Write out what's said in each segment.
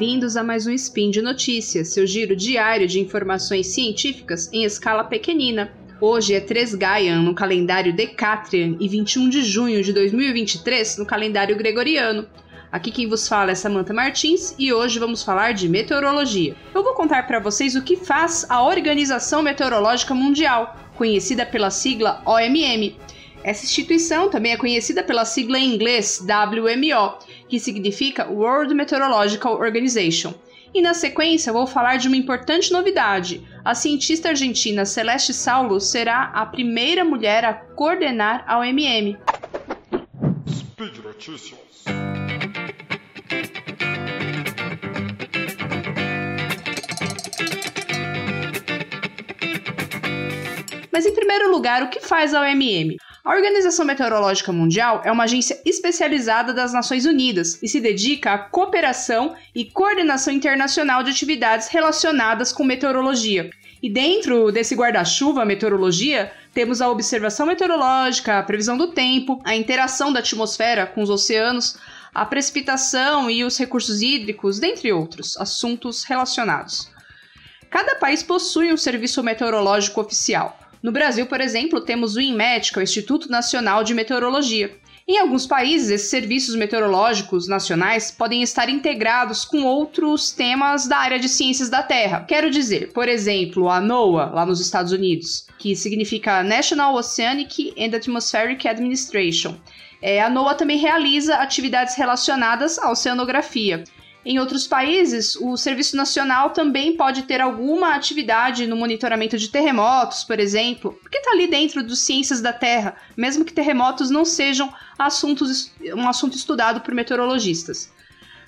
bem-vindos a mais um Spin de Notícias, seu giro diário de informações científicas em escala pequenina. Hoje é 3 Gaian no calendário Decatrian e 21 de junho de 2023 no calendário Gregoriano. Aqui quem vos fala é Samantha Martins e hoje vamos falar de meteorologia. Eu vou contar para vocês o que faz a Organização Meteorológica Mundial, conhecida pela sigla OMM. Essa instituição também é conhecida pela sigla em inglês WMO, que significa World Meteorological Organization. E na sequência vou falar de uma importante novidade. A cientista argentina Celeste Saulo será a primeira mulher a coordenar a OMM. Speed Notícias. Mas em primeiro lugar, o que faz a OMM? A Organização Meteorológica Mundial é uma agência especializada das Nações Unidas e se dedica à cooperação e coordenação internacional de atividades relacionadas com meteorologia. E dentro desse guarda-chuva meteorologia, temos a observação meteorológica, a previsão do tempo, a interação da atmosfera com os oceanos, a precipitação e os recursos hídricos, dentre outros assuntos relacionados. Cada país possui um serviço meteorológico oficial. No Brasil, por exemplo, temos o INMET, que é o Instituto Nacional de Meteorologia. Em alguns países, esses serviços meteorológicos nacionais podem estar integrados com outros temas da área de ciências da Terra. Quero dizer, por exemplo, a NOAA, lá nos Estados Unidos, que significa National Oceanic and Atmospheric Administration. É, a NOAA também realiza atividades relacionadas à oceanografia. Em outros países, o Serviço Nacional também pode ter alguma atividade no monitoramento de terremotos, por exemplo, porque está ali dentro dos ciências da Terra, mesmo que terremotos não sejam assuntos, um assunto estudado por meteorologistas.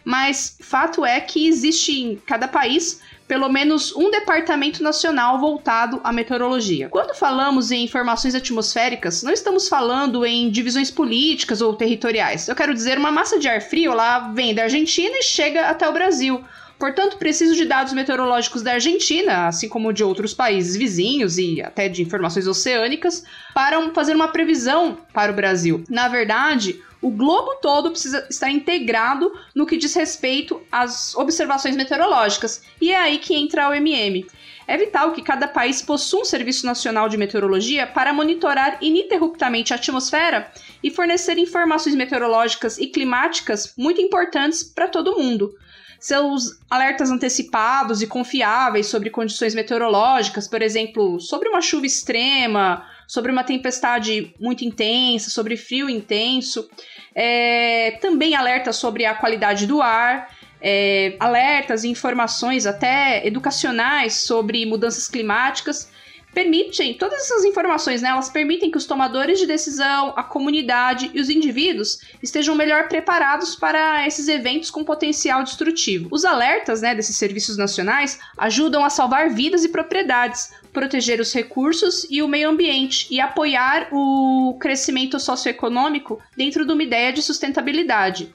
Mas fato é que existe em cada país pelo menos um departamento nacional voltado à meteorologia. Quando falamos em informações atmosféricas, não estamos falando em divisões políticas ou territoriais. Eu quero dizer, uma massa de ar frio lá vem da Argentina e chega até o Brasil. Portanto, preciso de dados meteorológicos da Argentina, assim como de outros países vizinhos e até de informações oceânicas, para fazer uma previsão para o Brasil. Na verdade, o globo todo precisa estar integrado no que diz respeito às observações meteorológicas, e é aí que entra a OMM. É vital que cada país possua um serviço nacional de meteorologia para monitorar ininterruptamente a atmosfera e fornecer informações meteorológicas e climáticas muito importantes para todo mundo. Seus alertas antecipados e confiáveis sobre condições meteorológicas, por exemplo, sobre uma chuva extrema, sobre uma tempestade muito intensa, sobre frio intenso. É, também alerta sobre a qualidade do ar. É, alertas e informações até educacionais sobre mudanças climáticas permitem, todas essas informações, né, elas permitem que os tomadores de decisão, a comunidade e os indivíduos estejam melhor preparados para esses eventos com potencial destrutivo. Os alertas, né, desses serviços nacionais ajudam a salvar vidas e propriedades, proteger os recursos e o meio ambiente e apoiar o crescimento socioeconômico dentro de uma ideia de sustentabilidade.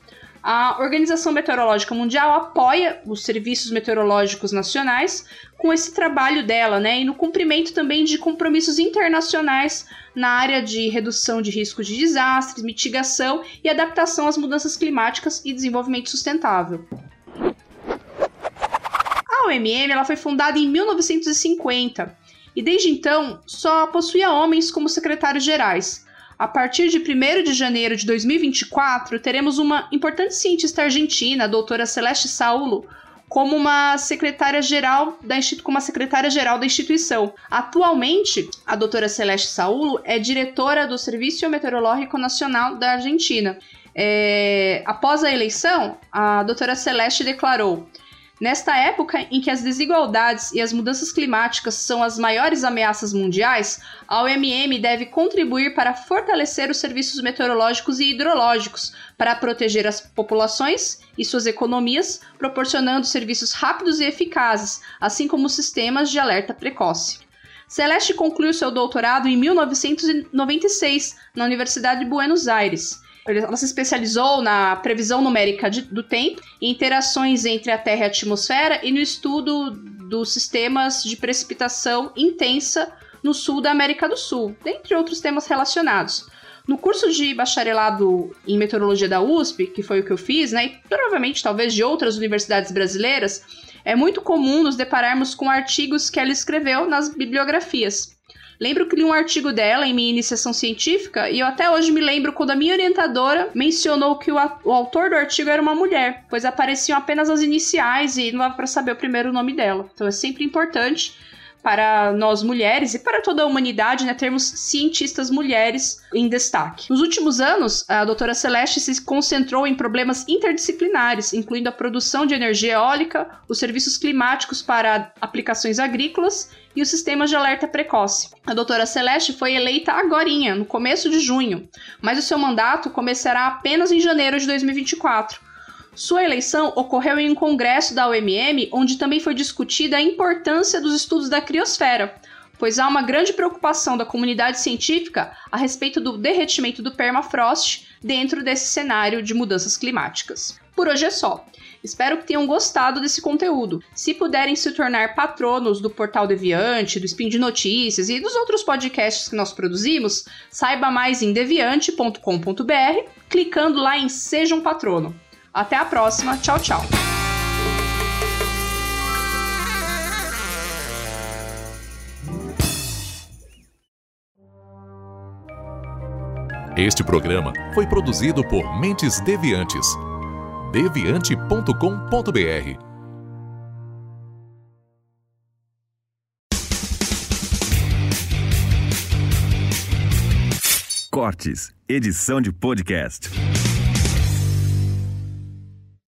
A Organização Meteorológica Mundial apoia os serviços meteorológicos nacionais com esse trabalho dela, né? E no cumprimento também de compromissos internacionais na área de redução de riscos de desastres, mitigação e adaptação às mudanças climáticas e desenvolvimento sustentável. A OMM ela foi fundada em 1950 e desde então só possuía homens como secretários gerais. A partir de 1 de janeiro de 2024, teremos uma importante cientista argentina, a doutora Celeste Saulo, como uma secretária-geral da, como secretária-geral da instituição. Atualmente, a doutora Celeste Saulo é diretora do Serviço Meteorológico Nacional da Argentina. É, após a eleição, a doutora Celeste declarou Nesta época em que as desigualdades e as mudanças climáticas são as maiores ameaças mundiais, a OMM deve contribuir para fortalecer os serviços meteorológicos e hidrológicos, para proteger as populações e suas economias, proporcionando serviços rápidos e eficazes, assim como sistemas de alerta precoce. Celeste concluiu seu doutorado em 1996 na Universidade de Buenos Aires ela se especializou na previsão numérica de, do tempo, em interações entre a Terra e a atmosfera e no estudo dos sistemas de precipitação intensa no sul da América do Sul, dentre outros temas relacionados. No curso de bacharelado em meteorologia da USP, que foi o que eu fiz, né, e provavelmente talvez de outras universidades brasileiras, é muito comum nos depararmos com artigos que ela escreveu nas bibliografias. Lembro que li um artigo dela em minha iniciação científica e eu até hoje me lembro quando a minha orientadora mencionou que o, o autor do artigo era uma mulher, pois apareciam apenas as iniciais e não dava para saber o primeiro nome dela. Então é sempre importante para nós mulheres e para toda a humanidade, né, termos cientistas mulheres em destaque. Nos últimos anos, a doutora Celeste se concentrou em problemas interdisciplinares, incluindo a produção de energia eólica, os serviços climáticos para aplicações agrícolas e os sistemas de alerta precoce. A doutora Celeste foi eleita agora, no começo de junho, mas o seu mandato começará apenas em janeiro de 2024. Sua eleição ocorreu em um congresso da OMM, onde também foi discutida a importância dos estudos da criosfera, pois há uma grande preocupação da comunidade científica a respeito do derretimento do permafrost dentro desse cenário de mudanças climáticas. Por hoje é só. Espero que tenham gostado desse conteúdo. Se puderem se tornar patronos do Portal Deviante, do Spin de Notícias e dos outros podcasts que nós produzimos, saiba mais em deviante.com.br, clicando lá em Seja um Patrono. Até a próxima. Tchau, tchau. Este programa foi produzido por Mentes Deviantes. deviante.com.br Cortes, edição de podcast.